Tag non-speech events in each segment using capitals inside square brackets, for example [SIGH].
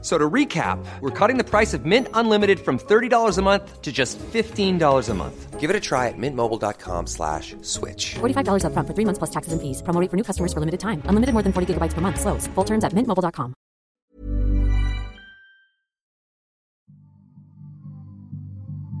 So to recap, we're cutting the price of Mint Unlimited from $30 a month to just $15 a month. Give it a try at mintmobile.com slash switch. $45 upfront for three months plus taxes and fees. Promo rate for new customers for limited time. Unlimited more than 40 gigabytes per month. Slows. Full terms at mintmobile.com.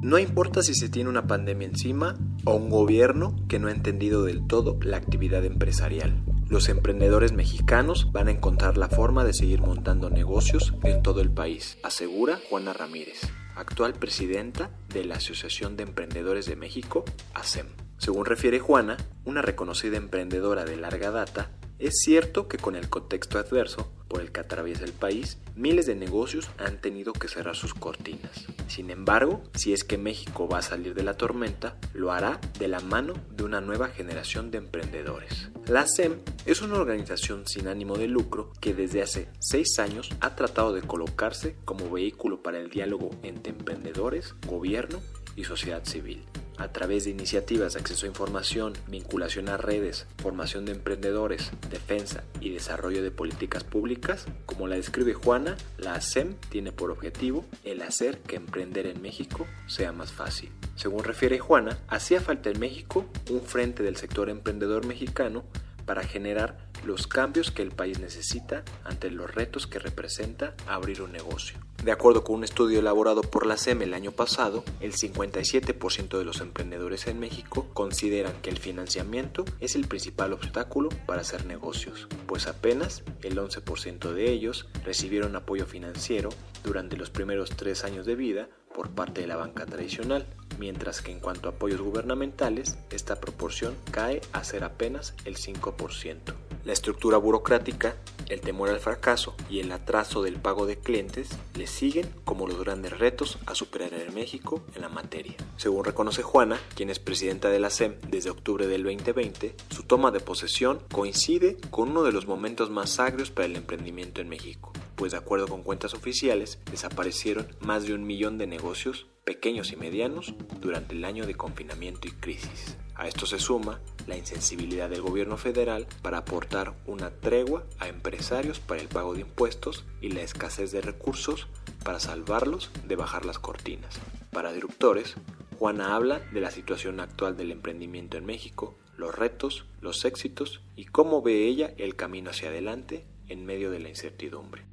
No importa si se tiene una pandemia encima o un gobierno que no ha entendido del todo la actividad empresarial. Los emprendedores mexicanos van a encontrar la forma de seguir montando negocios en todo el país, asegura Juana Ramírez, actual presidenta de la Asociación de Emprendedores de México, ASEM. Según refiere Juana, una reconocida emprendedora de larga data, es cierto que con el contexto adverso por el que atraviesa el país, miles de negocios han tenido que cerrar sus cortinas. Sin embargo, si es que México va a salir de la tormenta, lo hará de la mano de una nueva generación de emprendedores. La SEM es una organización sin ánimo de lucro que desde hace seis años ha tratado de colocarse como vehículo para el diálogo entre emprendedores, gobierno y sociedad civil a través de iniciativas de acceso a información, vinculación a redes, formación de emprendedores, defensa y desarrollo de políticas públicas, como la describe Juana, la ASEM tiene por objetivo el hacer que emprender en México sea más fácil. Según refiere Juana, hacía falta en México un frente del sector emprendedor mexicano para generar los cambios que el país necesita ante los retos que representa abrir un negocio. De acuerdo con un estudio elaborado por la SEM el año pasado, el 57% de los emprendedores en México consideran que el financiamiento es el principal obstáculo para hacer negocios, pues apenas el 11% de ellos recibieron apoyo financiero durante los primeros tres años de vida por parte de la banca tradicional, mientras que en cuanto a apoyos gubernamentales, esta proporción cae a ser apenas el 5%. La estructura burocrática, el temor al fracaso y el atraso del pago de clientes le siguen como los grandes retos a superar en México en la materia. Según reconoce Juana, quien es presidenta de la SEM desde octubre del 2020, su toma de posesión coincide con uno de los momentos más agrios para el emprendimiento en México, pues de acuerdo con cuentas oficiales desaparecieron más de un millón de negocios pequeños y medianos durante el año de confinamiento y crisis. A esto se suma la insensibilidad del gobierno federal para aportar una tregua a empresarios para el pago de impuestos y la escasez de recursos para salvarlos de bajar las cortinas. Para Disruptores, Juana habla de la situación actual del emprendimiento en México, los retos, los éxitos y cómo ve ella el camino hacia adelante en medio de la incertidumbre.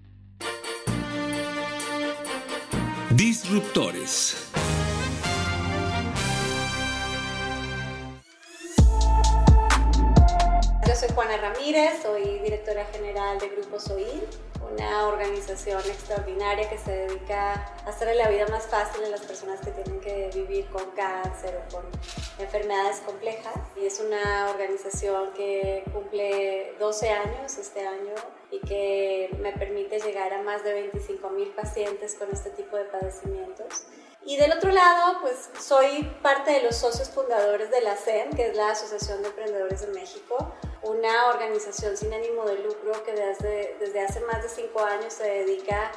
Disruptores. Yo soy Juana Ramírez, soy directora general de Grupo SOIL, una organización extraordinaria que se dedica a hacerle la vida más fácil a las personas que tienen que vivir con cáncer o con enfermedades complejas. Y es una organización que cumple 12 años este año y que me permite llegar a más de 25 mil pacientes con este tipo de padecimientos. Y del otro lado, pues soy parte de los socios fundadores de la CEM, que es la Asociación de Emprendedores de México, una organización sin ánimo de lucro que desde, desde hace más de cinco años se dedica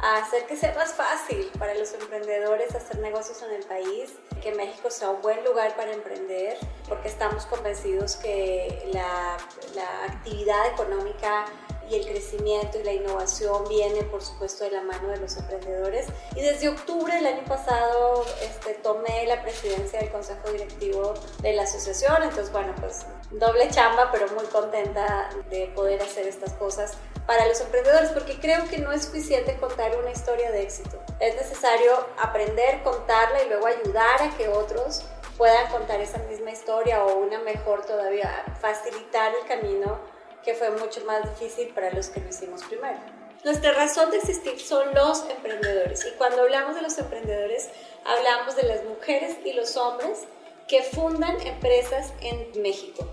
a hacer que sea más fácil para los emprendedores hacer negocios en el país, que México sea un buen lugar para emprender, porque estamos convencidos que la, la actividad económica y el crecimiento y la innovación viene por supuesto de la mano de los emprendedores. Y desde octubre del año pasado este, tomé la presidencia del consejo directivo de la asociación. Entonces bueno pues doble chamba pero muy contenta de poder hacer estas cosas para los emprendedores porque creo que no es suficiente contar una historia de éxito. Es necesario aprender contarla y luego ayudar a que otros puedan contar esa misma historia o una mejor todavía facilitar el camino que fue mucho más difícil para los que lo hicimos primero. Nuestra razón de existir son los emprendedores y cuando hablamos de los emprendedores hablamos de las mujeres y los hombres que fundan empresas en México.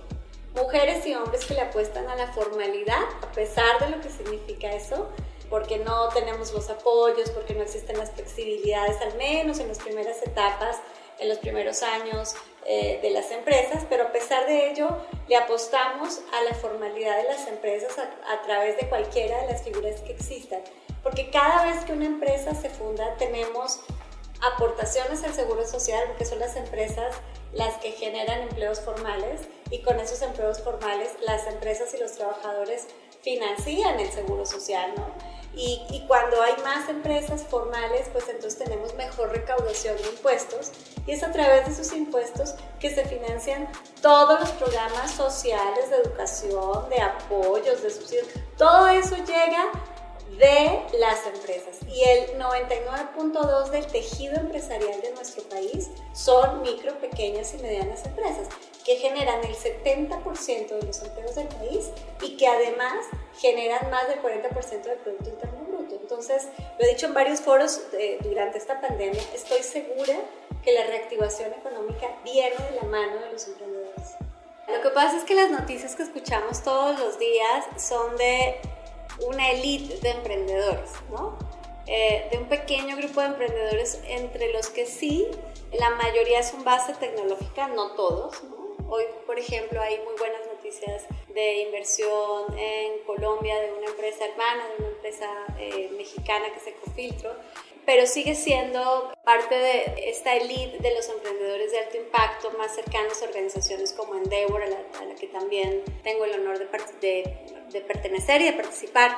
Mujeres y hombres que le apuestan a la formalidad a pesar de lo que significa eso, porque no tenemos los apoyos, porque no existen las flexibilidades, al menos en las primeras etapas, en los primeros años eh, de las empresas, pero a pesar de ello le apostamos a la formalidad de las empresas a, a, través de cualquiera de las figuras que existen. Porque cada vez que una empresa se funda, tenemos aportaciones al seguro social, porque son las empresas las que generan empleos formales y con esos empleos formales las empresas y los trabajadores financian el seguro social, ¿no? Y, y, cuando hay más empresas formales, pues entonces tenemos mejor recaudación de impuestos y es a través de esos impuestos que se financian todos los programas sociales de educación, de apoyos, de subsidios. Todo eso llega de las empresas y el 99.2 del tejido empresarial de nuestro país son micro, pequeñas y medianas empresas que generan el 70% de los empleos del país y que además generan más del 40% del Producto Interno Bruto. Entonces, lo he dicho en varios foros eh, durante esta pandemia, estoy segura que la reactivación económica viene de la mano de los emprendedores. Lo que pasa es que las noticias que escuchamos todos los días son de una élite de emprendedores, ¿no? Eh, de un pequeño grupo de emprendedores entre los que sí, la mayoría son base tecnológica, no todos. ¿no? Hoy, por ejemplo, hay muy buenas noticias de inversión en Colombia de una empresa hermana, de una empresa eh, mexicana que es Ecofiltro, pero sigue siendo parte de esta elite de los emprendedores de alto impacto más cercanos a organizaciones como Endeavor, a la, que también tengo el honor de pertenecer y de participar.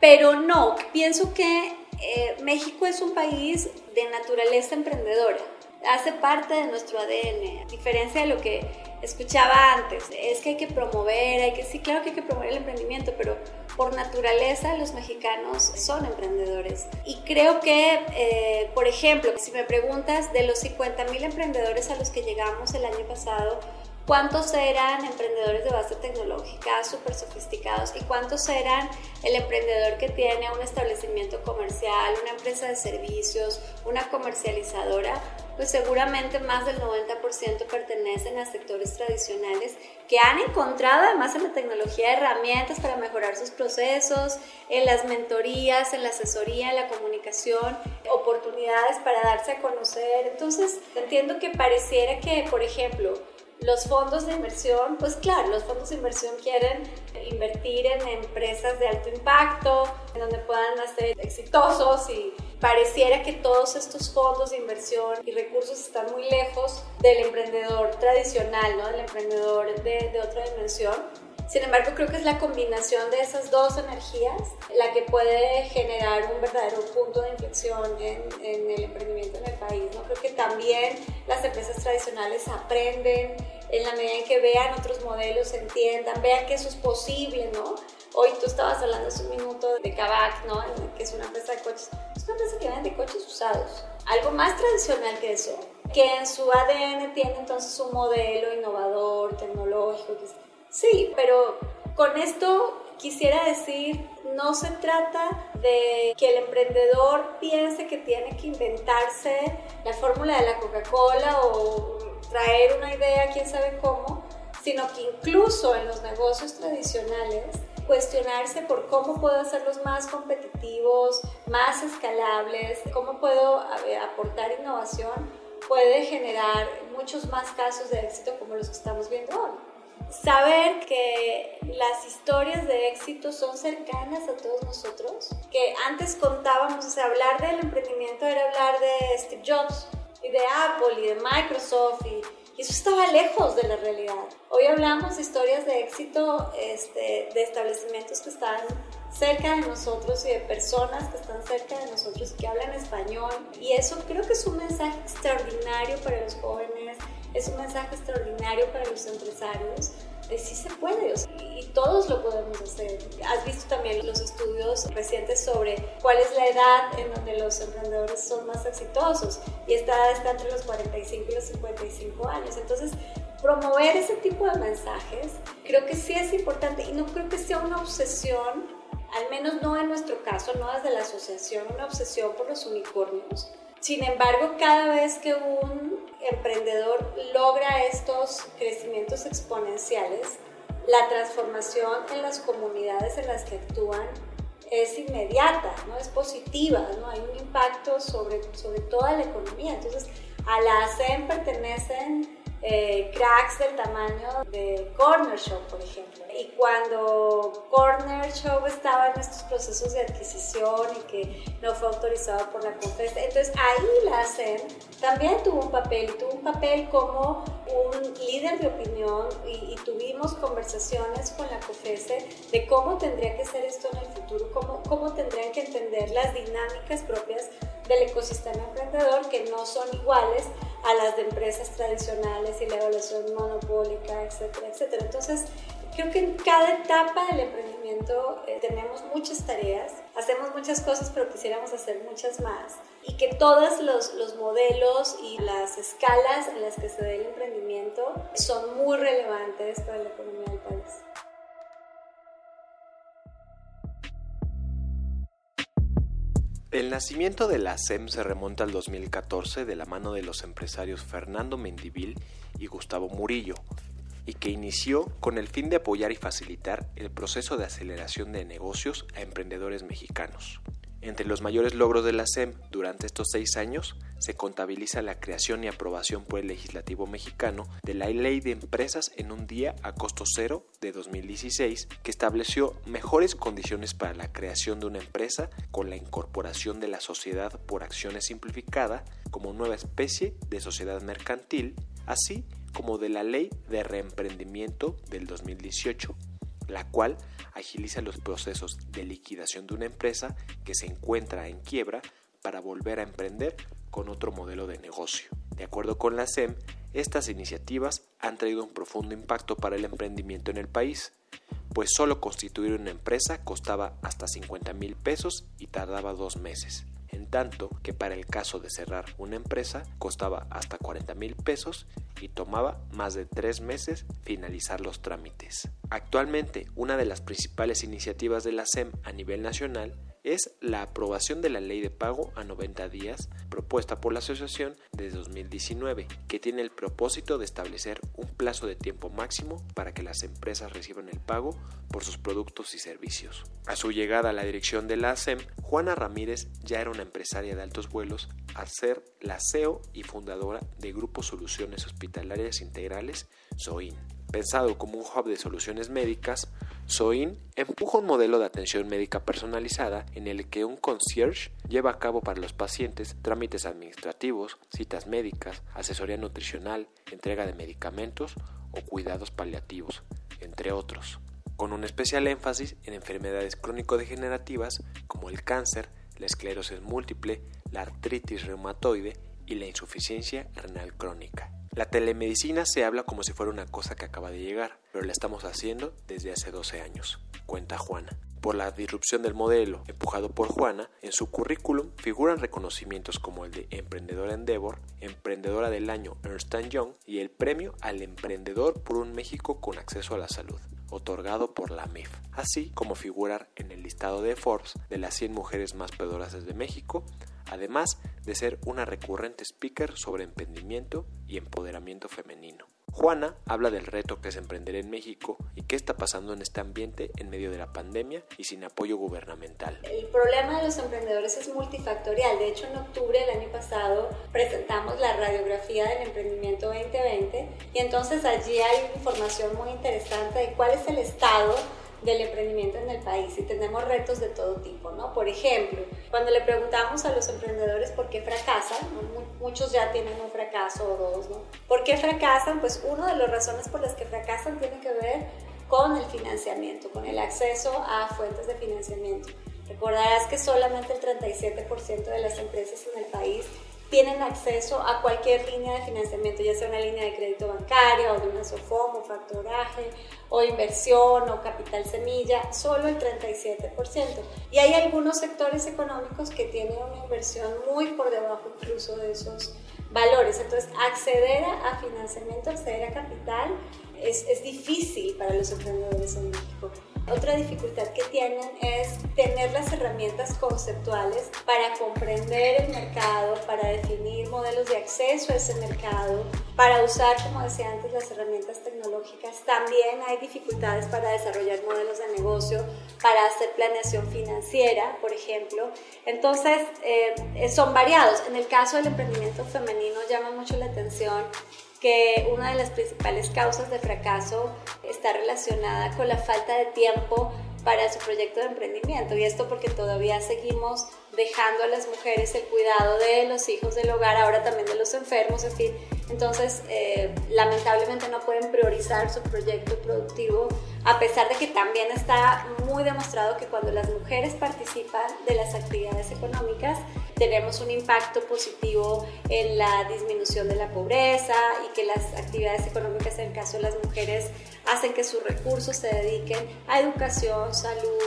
Pero no, pienso que eh, México es un país de naturaleza emprendedora, hace parte de nuestro ADN, a diferencia de lo que escuchaba antes, es que hay que promover, hay que, sí, claro que hay que promover el emprendimiento, pero por naturaleza los mexicanos son emprendedores. Y creo que, eh, por ejemplo, si me preguntas de los 50 mil emprendedores a los que llegamos el año pasado, cuántos eran emprendedores de base tecnológica súper sofisticados y cuántos eran el emprendedor que tiene un establecimiento comercial, una empresa de servicios, una comercializadora, pues seguramente más del 90% pertenecen a sectores tradicionales que han encontrado además en la tecnología herramientas para mejorar sus procesos, en las mentorías, en la asesoría, en la comunicación, oportunidades para darse a conocer. Entonces, entiendo que pareciera que, por ejemplo, los fondos de inversión, pues claro, los fondos de inversión quieren invertir en empresas de alto impacto, en donde puedan ser exitosos y pareciera que todos estos fondos de inversión y recursos están muy lejos del emprendedor tradicional, ¿no? del emprendedor de, de otra dimensión. Sin embargo, creo que es la combinación de esas dos energías la que puede generar un verdadero punto de inflexión en, en, el emprendimiento en el país. ¿no? Creo que también las empresas tradicionales aprenden en la medida en que vean otros modelos, entiendan, vean que eso es posible, ¿no? Hoy tú estabas hablando hace un minuto de Kavak, ¿no? Que es una empresa de coches. Es una que vende coches usados. Algo más tradicional que eso. Que en su ADN tiene entonces un modelo innovador, tecnológico, Sí, pero con esto quisiera decir, no se trata de que el emprendedor piense que tiene que inventarse la fórmula de la Coca-Cola o traer una idea, quién sabe cómo, sino que incluso en los negocios tradicionales cuestionarse por cómo puedo hacerlos más competitivos, más escalables, cómo puedo aportar innovación, puede generar muchos más casos de éxito como los que estamos viendo hoy. Saber que las historias de éxito son cercanas a todos nosotros, que antes contábamos, o sea, hablar del emprendimiento era hablar de Steve Jobs y de Apple y de Microsoft y, eso estaba lejos de la realidad. Hoy hablamos de historias de éxito este, de establecimientos que están cerca de nosotros y de personas que están cerca de nosotros y que hablan español. Y eso creo que es un mensaje extraordinario para los jóvenes, es un mensaje extraordinario para los empresarios de sí se puede y todos lo podemos hacer. Has visto también los estudios recientes sobre cuál es la edad en donde los emprendedores son más exitosos y esta está entre los 45 y los 55 años. Entonces, promover ese tipo de mensajes creo que sí es importante y no creo que sea una obsesión, al menos no en nuestro caso, no desde la asociación, una obsesión por los unicornios. Sin embargo, cada vez que un emprendedor logra estos crecimientos exponenciales, la transformación en las comunidades en las que actúan es inmediata, ¿no? es positiva, ¿no? hay un impacto sobre, sobre toda la economía. Entonces, a la ASEM pertenecen eh, cracks del tamaño de Corner Shop, por ejemplo. Y cuando Corner Shop estaba en estos procesos de adquisición y que no fue autorizado por la COFES, entonces ahí la CEN también tuvo un papel, tuvo un papel como un líder de opinión y, tuvimos conversaciones con la COFESE de cómo tendría que ser esto en el futuro, cómo, cómo tendrían que entender las dinámicas propias del ecosistema emprendedor que no son iguales a las de empresas tradicionales y la evaluación monopólica, etcétera, etcétera. Entonces, creo que en cada etapa del emprendimiento eh, tenemos muchas tareas, hacemos muchas cosas, pero quisiéramos hacer muchas más. Y que todos los, los modelos y las escalas en las que se da el emprendimiento son muy relevantes para la economía del país. El nacimiento de la SEM se remonta al 2014 de la mano de los empresarios Fernando Mendivil y Gustavo Murillo, y que inició con el fin de apoyar y facilitar el proceso de aceleración de negocios a emprendedores mexicanos. Entre los mayores logros de la SEM durante estos seis años se contabiliza la creación y aprobación por el legislativo mexicano de la Ley de Empresas en un día a costo cero de 2016, que estableció mejores condiciones para la creación de una empresa con la incorporación de la sociedad por acciones simplificada como nueva especie de sociedad mercantil, así como de la Ley de Reemprendimiento del 2018 la cual agiliza los procesos de liquidación de una empresa que se encuentra en quiebra para volver a emprender con otro modelo de negocio. De acuerdo con la SEM, estas iniciativas han traído un profundo impacto para el emprendimiento en el país, pues solo constituir una empresa costaba hasta 50 mil pesos y tardaba dos meses en tanto que para el caso de cerrar una empresa costaba hasta 40 mil pesos y tomaba más de tres meses finalizar los trámites. Actualmente, una de las principales iniciativas de la SEM a nivel nacional es la aprobación de la ley de pago a 90 días propuesta por la asociación desde 2019, que tiene el propósito de establecer un plazo de tiempo máximo para que las empresas reciban el pago por sus productos y servicios. A su llegada a la dirección de la ASEM, Juana Ramírez ya era una empresaria de altos vuelos al ser la CEO y fundadora de Grupo Soluciones Hospitalarias Integrales, SOIN. Pensado como un hub de soluciones médicas, SOIN empuja un modelo de atención médica personalizada en el que un concierge lleva a cabo para los pacientes trámites administrativos, citas médicas, asesoría nutricional, entrega de medicamentos o cuidados paliativos, entre otros, con un especial énfasis en enfermedades crónico-degenerativas como el cáncer, la esclerosis múltiple, la artritis reumatoide y la insuficiencia renal crónica. La telemedicina se habla como si fuera una cosa que acaba de llegar, pero la estamos haciendo desde hace 12 años, cuenta Juana. Por la disrupción del modelo empujado por Juana, en su currículum figuran reconocimientos como el de Emprendedora Endeavor, Emprendedora del Año Ernst Young y el Premio al Emprendedor por un México con acceso a la salud otorgado por la MEF, así como figurar en el listado de Forbes de las 100 mujeres más poderosas de México, además de ser una recurrente speaker sobre emprendimiento y empoderamiento femenino. Juana habla del reto que es emprender en México y qué está pasando en este ambiente en medio de la pandemia y sin apoyo gubernamental. El problema de los emprendedores es multifactorial. De hecho, en octubre del año pasado presentamos la radiografía del emprendimiento 2020 y entonces allí hay información muy interesante de cuál es el estado del emprendimiento en el país y tenemos retos de todo tipo, ¿no? Por ejemplo, cuando le preguntamos a los emprendedores por qué fracasan, muchos ya tienen un fracaso o dos, ¿no? ¿Por qué fracasan? Pues una de las razones por las que fracasan tiene que ver con el financiamiento, con el acceso a fuentes de financiamiento. Recordarás que solamente el 37% de las empresas en el país tienen acceso a cualquier línea de financiamiento, ya sea una línea de crédito bancario o de una SOFOM o factoraje o inversión o capital semilla, solo el 37%. Y hay algunos sectores económicos que tienen una inversión muy por debajo incluso de esos valores. Entonces, acceder a financiamiento, acceder a capital es, es difícil para los emprendedores en México. Otra dificultad que tienen es tener las herramientas conceptuales para comprender el mercado, para definir modelos de acceso a ese mercado, para usar, como decía antes, las herramientas tecnológicas. También hay dificultades para desarrollar modelos de negocio, para hacer planeación financiera, por ejemplo. Entonces, eh, son variados. En el caso del emprendimiento femenino llama mucho la atención que una de las principales causas de fracaso está relacionada con la falta de tiempo para su proyecto de emprendimiento. Y esto porque todavía seguimos dejando a las mujeres el cuidado de los hijos del hogar, ahora también de los enfermos, en fin. Entonces, eh, lamentablemente no pueden priorizar su proyecto productivo, a pesar de que también está muy demostrado que cuando las mujeres participan de las actividades económicas, tenemos un impacto positivo en la disminución de la pobreza y que las actividades económicas en el caso de las mujeres hacen que sus recursos se dediquen a educación, salud,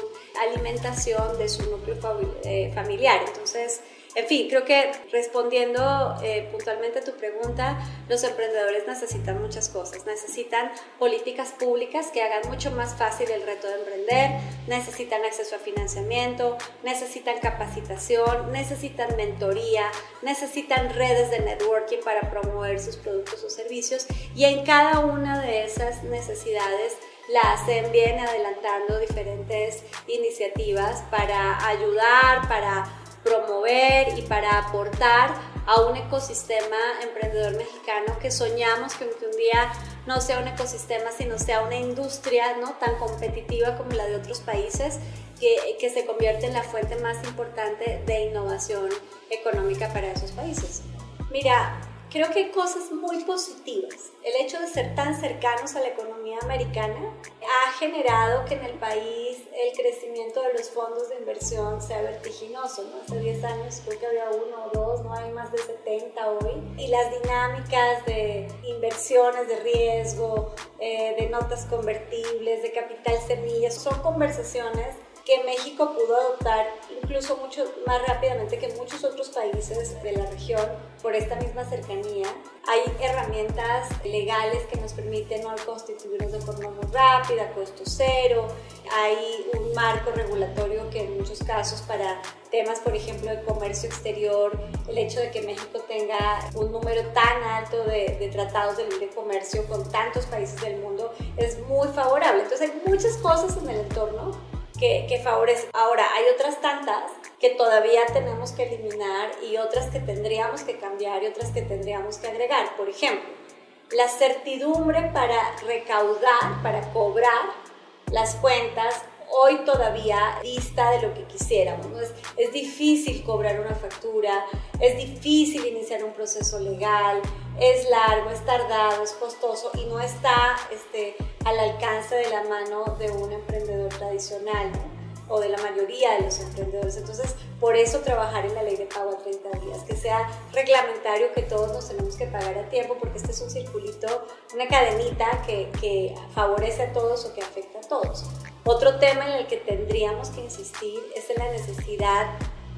alimentación de su núcleo eh, familiar. Entonces, en fin, creo que respondiendo eh, puntualmente a tu pregunta, los emprendedores necesitan muchas cosas. Necesitan políticas públicas que hagan mucho más fácil el reto de emprender, necesitan acceso a financiamiento, necesitan capacitación, necesitan mentoría, necesitan redes de networking para promover sus productos o servicios y en cada una de esas necesidades la hacen bien adelantando diferentes iniciativas para ayudar, para promover y para aportar a un ecosistema emprendedor mexicano que soñamos que un día no sea un ecosistema, sino sea una industria ¿no? tan competitiva como la de otros países, que, que se convierte en la fuente más importante de innovación económica para esos países. Mira, Creo que hay cosas muy positivas. El hecho de ser tan cercanos a la economía americana ha generado que en el país el crecimiento de los fondos de inversión sea vertiginoso. ¿no? Hace 10 años creo que había uno o dos, no hay más de 70 hoy. Y las dinámicas de inversiones de riesgo, eh, de notas convertibles, de capital semillas, son conversaciones que México pudo adoptar incluso mucho más rápidamente que muchos otros países de la región por esta misma cercanía. Hay herramientas legales que nos permiten ¿no? constituirnos de forma muy rápida, costo cero. Hay un marco regulatorio que en muchos casos para temas, por ejemplo, de comercio exterior, el hecho de que México tenga un número tan alto de, de tratados de libre comercio con tantos países del mundo es muy favorable. Entonces hay muchas cosas en el entorno que, favorece. Ahora, hay otras tantas que todavía tenemos que eliminar y otras que tendríamos que cambiar y otras que tendríamos que agregar. Por ejemplo, la certidumbre para recaudar, para cobrar las cuentas hoy todavía dista de lo que quisiéramos. Es, es, difícil cobrar una factura, es difícil iniciar un proceso legal, es largo, es tardado, es costoso y no está este, al alcance de la mano de un emprendedor tradicional o de la mayoría de los emprendedores. Entonces, por eso trabajar en la ley de pago a 30 días, que sea reglamentario, que todos nos tenemos que pagar a tiempo, porque este es un circulito, una cadenita que, que favorece a todos o que afecta a todos. Otro tema en el que tendríamos que insistir es en la necesidad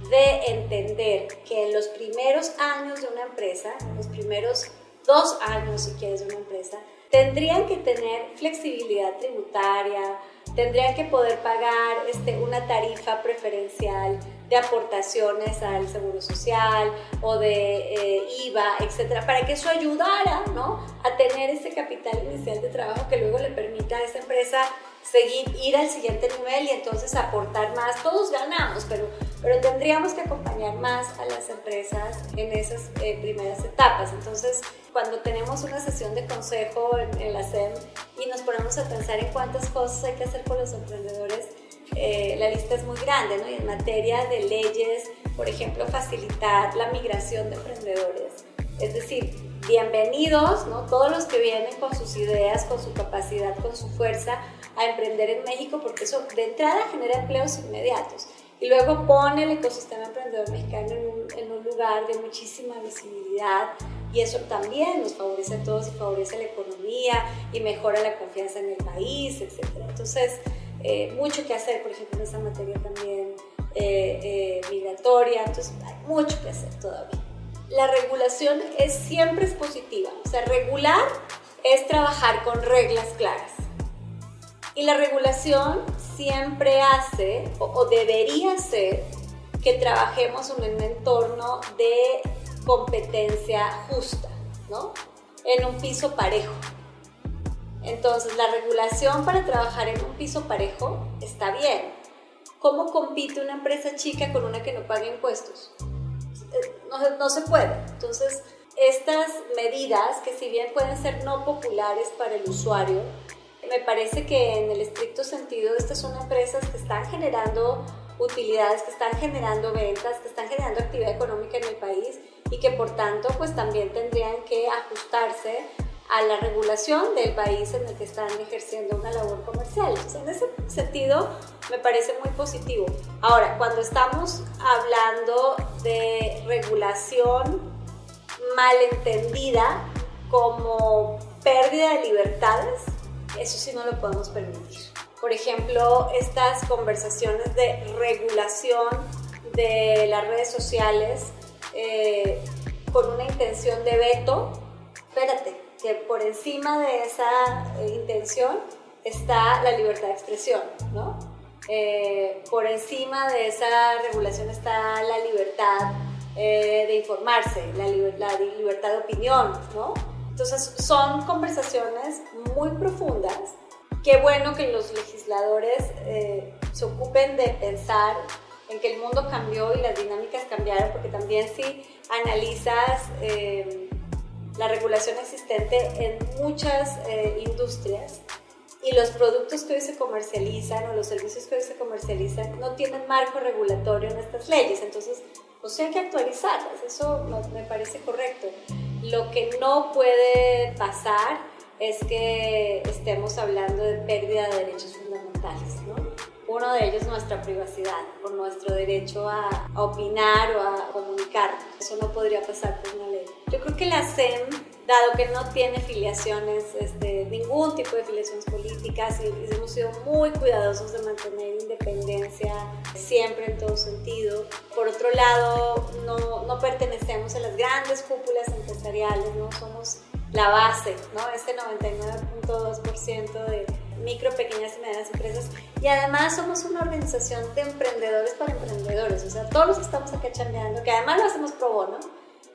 de entender que en los primeros años de una empresa, en los primeros dos años si quieres de una empresa, tendrían que tener flexibilidad tributaria, tendrían que poder pagar este, una tarifa preferencial de aportaciones al seguro social o de eh, IVA, etcétera, para que eso ayudara ¿no? a tener ese capital inicial de trabajo que luego le permita a esa empresa seguir, ir al siguiente nivel y entonces aportar más. Todos ganamos, pero, pero tendríamos que acompañar más a las empresas en esas eh, primeras etapas. Entonces, cuando tenemos una sesión de consejo en, la SEM y nos ponemos a pensar en cuántas cosas hay que hacer con los emprendedores, eh, la lista es muy grande, ¿no? Y en materia de leyes, por ejemplo, facilitar la migración de emprendedores. Es decir, bienvenidos, ¿no? Todos los que vienen con sus ideas, con su capacidad, con su fuerza, a emprender en México porque eso de entrada genera empleos inmediatos y luego pone el ecosistema emprendedor mexicano en un, en un, lugar de muchísima visibilidad y eso también nos favorece a todos y favorece la economía y mejora la confianza en el país, etc. Entonces, eh, mucho que hacer, por ejemplo, en esa materia también eh, eh, migratoria, entonces hay mucho que hacer todavía. La regulación es, siempre es positiva, o sea, regular es trabajar con reglas claras y la regulación siempre hace o, debería ser que trabajemos en un entorno de competencia justa, ¿no? En un piso parejo. Entonces, la regulación para trabajar en un piso parejo está bien. ¿Cómo compite una empresa chica con una que no paga impuestos? Eh, no, no se puede. Entonces, estas medidas, que si bien pueden ser no populares para el usuario, me parece que en el estricto sentido estas son empresas que están generando utilidades, que están generando ventas, que están generando actividad económica en el país y que por tanto pues también tendrían que ajustarse a la regulación del país en el que están ejerciendo una labor comercial. en ese sentido me parece muy positivo. Ahora, cuando estamos hablando de regulación malentendida como pérdida de libertades, eso sí no lo podemos permitir. Por ejemplo, estas conversaciones de regulación de las redes sociales eh, con una intención de veto, espérate, que por encima de esa eh, intención está la libertad de expresión, ¿no? Eh, por encima de esa regulación está la libertad de informarse, la, la, libertad de opinión, ¿no? Entonces son conversaciones muy profundas. Qué bueno que los legisladores eh, se ocupen de pensar en que el mundo cambió y las dinámicas cambiaron, porque también si analizas eh, la regulación existente en muchas eh, industrias y los productos que hoy se comercializan o los servicios que hoy se comercializan no tienen marco regulatorio en estas leyes, entonces pues hay que actualizarlas, eso me parece correcto. Lo que no puede pasar es que estemos hablando de pérdida de derechos fundamentales. ¿no? Uno de ellos es nuestra privacidad, por nuestro derecho a, opinar o a comunicar. Eso no podría pasar por una ley. Yo creo que la SEM, dado que no tiene filiaciones, este, ningún tipo de filiaciones políticas, y hemos sido muy cuidadosos de mantener independencia siempre en todo sentido. Por otro lado, no, no pertenecemos a las grandes cúpulas empresariales, no somos la base, ¿no? Ese 99.2% de micro, pequeñas y medianas empresas. Y además somos una organización de emprendedores para emprendedores. O sea, todos los que estamos acá chambeando, que además lo hacemos pro bono,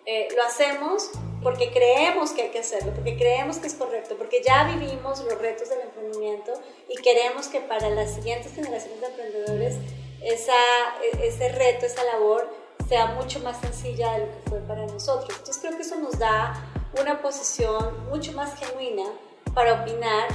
eh, lo hacemos porque creemos que hay que hacerlo, porque creemos que es correcto, porque ya vivimos los retos del emprendimiento y queremos que para las siguientes generaciones de emprendedores esa, e, ese reto, esa labor sea mucho más sencilla de lo que fue para nosotros. Entonces creo que eso nos da una posición mucho más genuina para opinar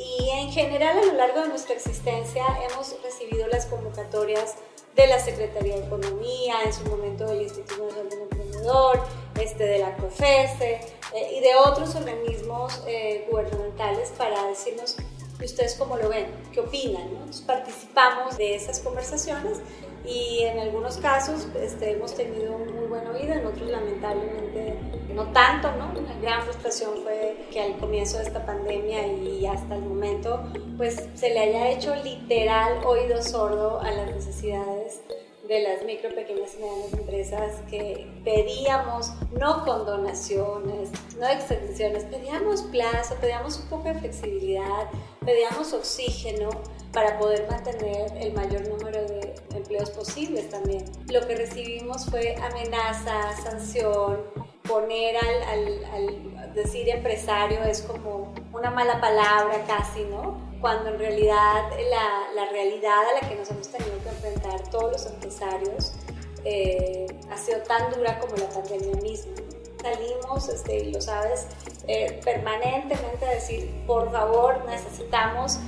y en general a lo largo de nuestra existencia hemos recibido las convocatorias de la Secretaría de Economía, en su momento del Instituto Nacional del Emprendedor, este, de la COFESE eh, y de otros organismos eh, gubernamentales para decirnos ustedes cómo lo ven, qué opinan. participamos de esas conversaciones y en algunos casos este, hemos tenido muy buen oído, en otros lamentablemente no tanto, ¿no? Una gran frustración fue que al comienzo de esta pandemia y hasta el momento pues se le haya hecho literal oído sordo a las necesidades de las micro, pequeñas y medianas empresas que pedíamos no con donaciones, no extensiones, pedíamos plazo, pedíamos un poco de flexibilidad, pedíamos oxígeno para poder mantener el mayor número de empleos posibles también. Lo que recibimos fue amenaza, sanción, poner al, al, al, decir empresario es como una mala palabra casi, ¿no? Cuando en realidad la, la realidad a la que nos hemos tenido que enfrentar todos los empresarios eh, ha sido tan dura como la pandemia misma. Salimos, este, lo sabes, eh, permanentemente a decir, por favor, necesitamos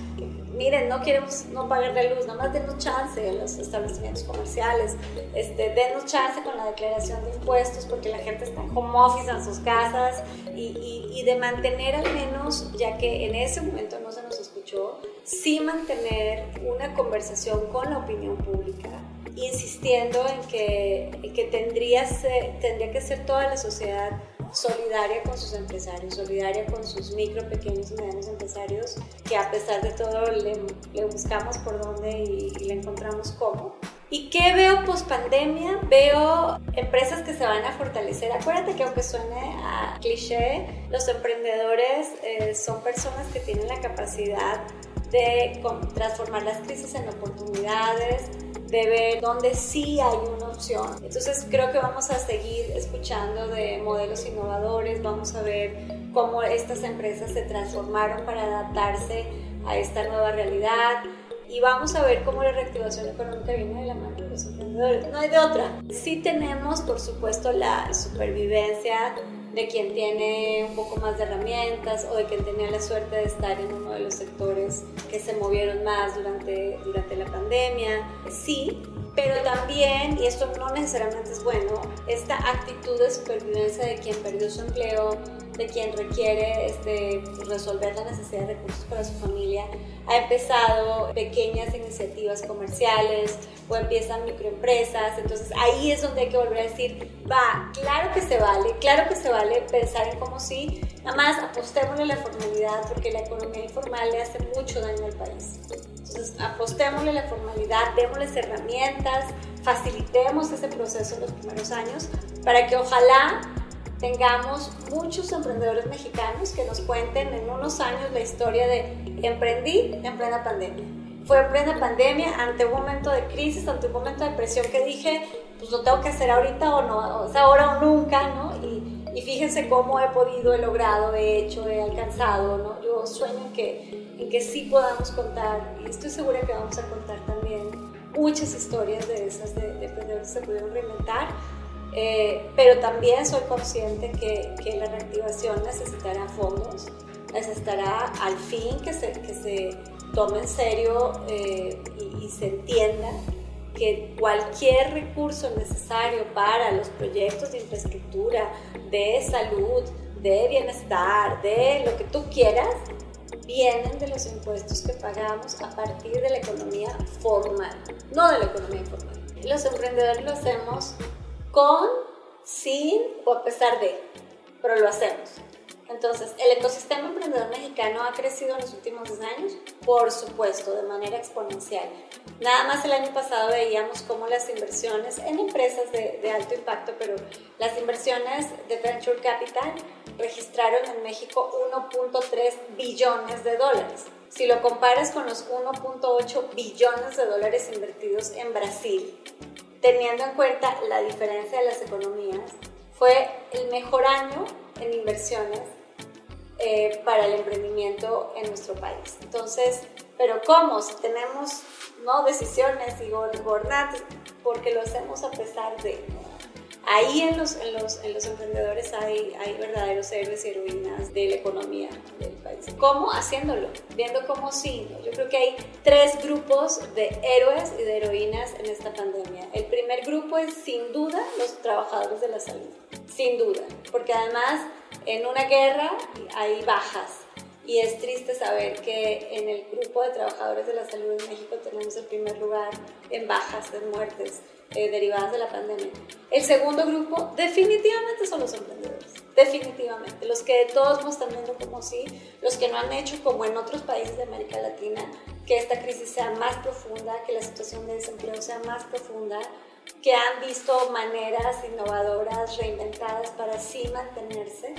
miren, no queremos no pagar la luz, nada más denos chance en los establecimientos comerciales, este, denos chance con la declaración de impuestos porque la gente está en home office en sus casas y, y, de mantener al menos, ya que en ese momento no se nos sí mantener una conversación con la opinión pública insistiendo en que, en que tendría, tendría que ser toda la sociedad solidaria con sus empresarios, solidaria con sus micro, pequeños y medianos empresarios, que a pesar de todo le, le buscamos por dónde y, le encontramos cómo. ¿Y qué veo post pandemia? Veo empresas que se van a fortalecer. Acuérdate que aunque suene a cliché, los emprendedores eh, son personas que tienen la capacidad de transformar las crisis en oportunidades, de ver dónde sí hay una opción. Entonces creo que vamos a seguir escuchando de modelos innovadores, vamos a ver cómo estas empresas se transformaron para adaptarse a esta nueva realidad y vamos a ver cómo la reactivación económica viene de la mano de los emprendedores. No hay de otra. Sí tenemos, por supuesto, la supervivencia de quien tiene un poco más de herramientas o de quien tenía la suerte de estar en uno de los sectores que se movieron más durante, durante la pandemia. Sí, pero también, y esto no necesariamente es bueno, esta actitud de supervivencia de quien perdió su empleo, de quien requiere este, resolver la necesidad de recursos para su familia, ha empezado pequeñas iniciativas comerciales o empiezan microempresas, entonces ahí es donde hay que volver a decir, va, claro que se vale, claro que se vale pensar en cómo sí, nada más apostémosle a la formalidad porque la economía informal le hace mucho daño al país. Entonces apostémosle a la formalidad, démosles herramientas, facilitemos ese proceso en los primeros años para que ojalá tengamos muchos emprendedores mexicanos que nos cuenten en unos años la historia de emprendí en plena pandemia. Fue en plena pandemia, ante un momento de crisis, ante un momento de presión que dije, pues lo tengo que hacer ahorita o no, o sea, ahora o nunca, ¿no? Y, y fíjense cómo he podido, he logrado, he hecho, he alcanzado, ¿no? Yo sueño en que, en que sí podamos contar, y estoy segura que vamos a contar también muchas historias de esas, de, de emprendedores que se pudieron reinventar, eh, pero también soy consciente que, que, la reactivación necesitará fondos, necesitará al fin que se, que se tome en serio eh, y, y, se entienda que cualquier recurso necesario para los proyectos de infraestructura, de salud, de bienestar, de lo que tú quieras, vienen de los impuestos que pagamos a partir de la economía formal, no de la economía informal. Los emprendedores lo hacemos con, sin o a pesar de, pero lo hacemos. Entonces, ¿el ecosistema emprendedor mexicano ha crecido en los últimos 10 años? Por supuesto, de manera exponencial. Nada más el año pasado veíamos cómo las inversiones en empresas de, de alto impacto, pero las inversiones de Venture Capital registraron en México 1.3 billones de dólares. Si lo comparas con los 1.8 billones de dólares invertidos en Brasil, teniendo en cuenta la diferencia de las economías, fue el mejor año en inversiones eh, para el emprendimiento en nuestro país. Entonces, pero ¿cómo? Si tenemos ¿no? decisiones y gobernantes, porque lo hacemos a pesar de... Ahí en los, en los, en los emprendedores hay, hay verdaderos héroes y heroínas de la economía del país. ¿Cómo? Haciéndolo, viendo cómo sí. Yo creo que hay tres grupos de héroes y de heroínas en esta pandemia. El primer grupo es sin duda los trabajadores de la salud, sin duda, porque además en una guerra hay bajas. Y es triste saber que en el grupo de trabajadores de la salud en México tenemos el primer lugar en bajas, en muertes eh, derivadas de la pandemia. El segundo grupo definitivamente son los emprendedores, definitivamente. Los que de todos modos están viendo como sí, los que no han hecho como en otros países de América Latina, que esta crisis sea más profunda, que la situación de desempleo sea más profunda, que han visto maneras innovadoras, reinventadas para así mantenerse.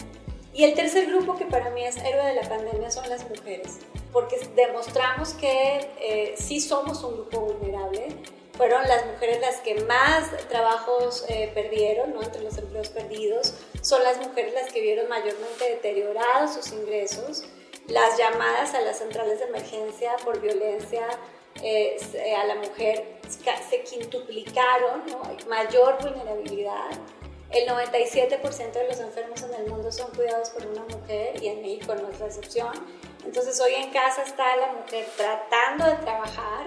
Y el tercer grupo que para mí es héroe de la pandemia son las mujeres, porque demostramos que eh, sí somos un grupo vulnerable, fueron las mujeres las que más trabajos eh, perdieron, ¿no? entre los empleos perdidos, son las mujeres las que vieron mayormente deteriorados sus ingresos, las llamadas a las centrales de emergencia por violencia eh, a la mujer se quintuplicaron, ¿no? mayor vulnerabilidad. El 97% de los enfermos en el mundo son cuidados por una mujer y en México no es excepción. Entonces hoy en casa está la mujer tratando de trabajar,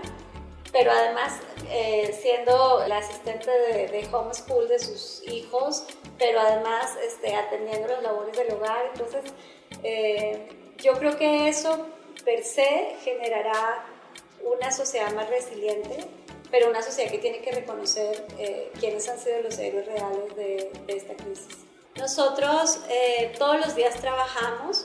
pero además eh, siendo la asistente de, de homeschool de sus hijos, pero además este, atendiendo las labores del hogar. Entonces eh, yo creo que eso per se generará una sociedad más resiliente, pero una sociedad que tiene que reconocer eh, quiénes han sido los héroes reales de, de esta crisis. Nosotros eh, todos los días trabajamos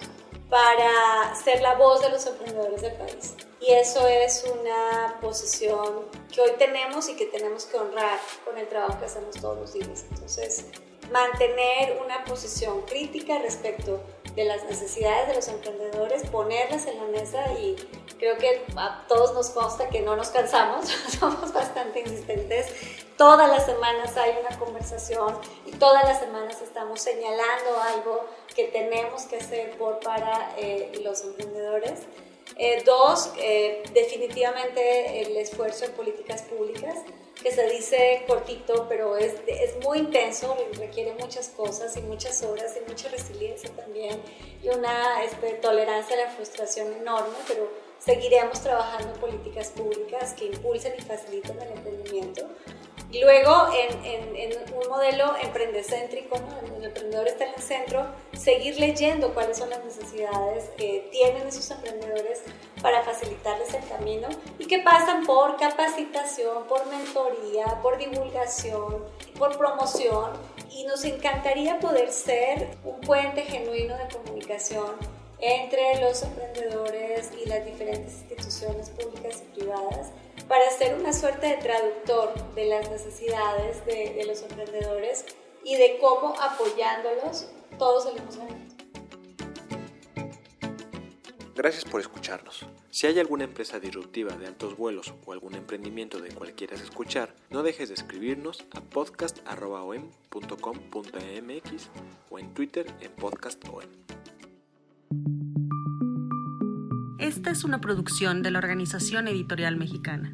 para ser la voz de los emprendedores del país. Y eso es una posición que hoy tenemos y que tenemos que honrar con el trabajo que hacemos todos los días. Entonces, mantener una posición crítica respecto de las necesidades de los emprendedores, ponerlas en la mesa y creo que a todos nos consta que no nos cansamos, [LAUGHS] somos bastante insistentes. Todas las semanas hay una conversación y todas las semanas estamos señalando algo que tenemos que hacer por para eh, los emprendedores. Eh, dos, eh, definitivamente el esfuerzo en políticas públicas que se dice cortito, pero es, es muy intenso, requiere muchas cosas y muchas horas y mucha resiliencia también y una este, tolerancia a la frustración enorme, pero seguiremos trabajando políticas públicas que impulsen y faciliten el emprendimiento. Y luego, en, un modelo emprendecéntrico, ¿no? el emprendedor está en el centro, seguir leyendo cuáles son las necesidades que tienen esos emprendedores para facilitarles el camino y que pasan por capacitación, por mentoría, por divulgación, por promoción. Y nos encantaría poder ser un puente genuino de comunicación entre los emprendedores y las diferentes instituciones públicas y privadas para ser una suerte de traductor de las necesidades de, los emprendedores y de cómo apoyándolos todos salimos adelante. Gracias por escucharnos. Si hay alguna empresa disruptiva de altos vuelos o algún emprendimiento de cual quieras escuchar, no dejes de escribirnos a podcast.om.com.mx o en Twitter en podcastom. Esta es una producción de la Organización Editorial Mexicana.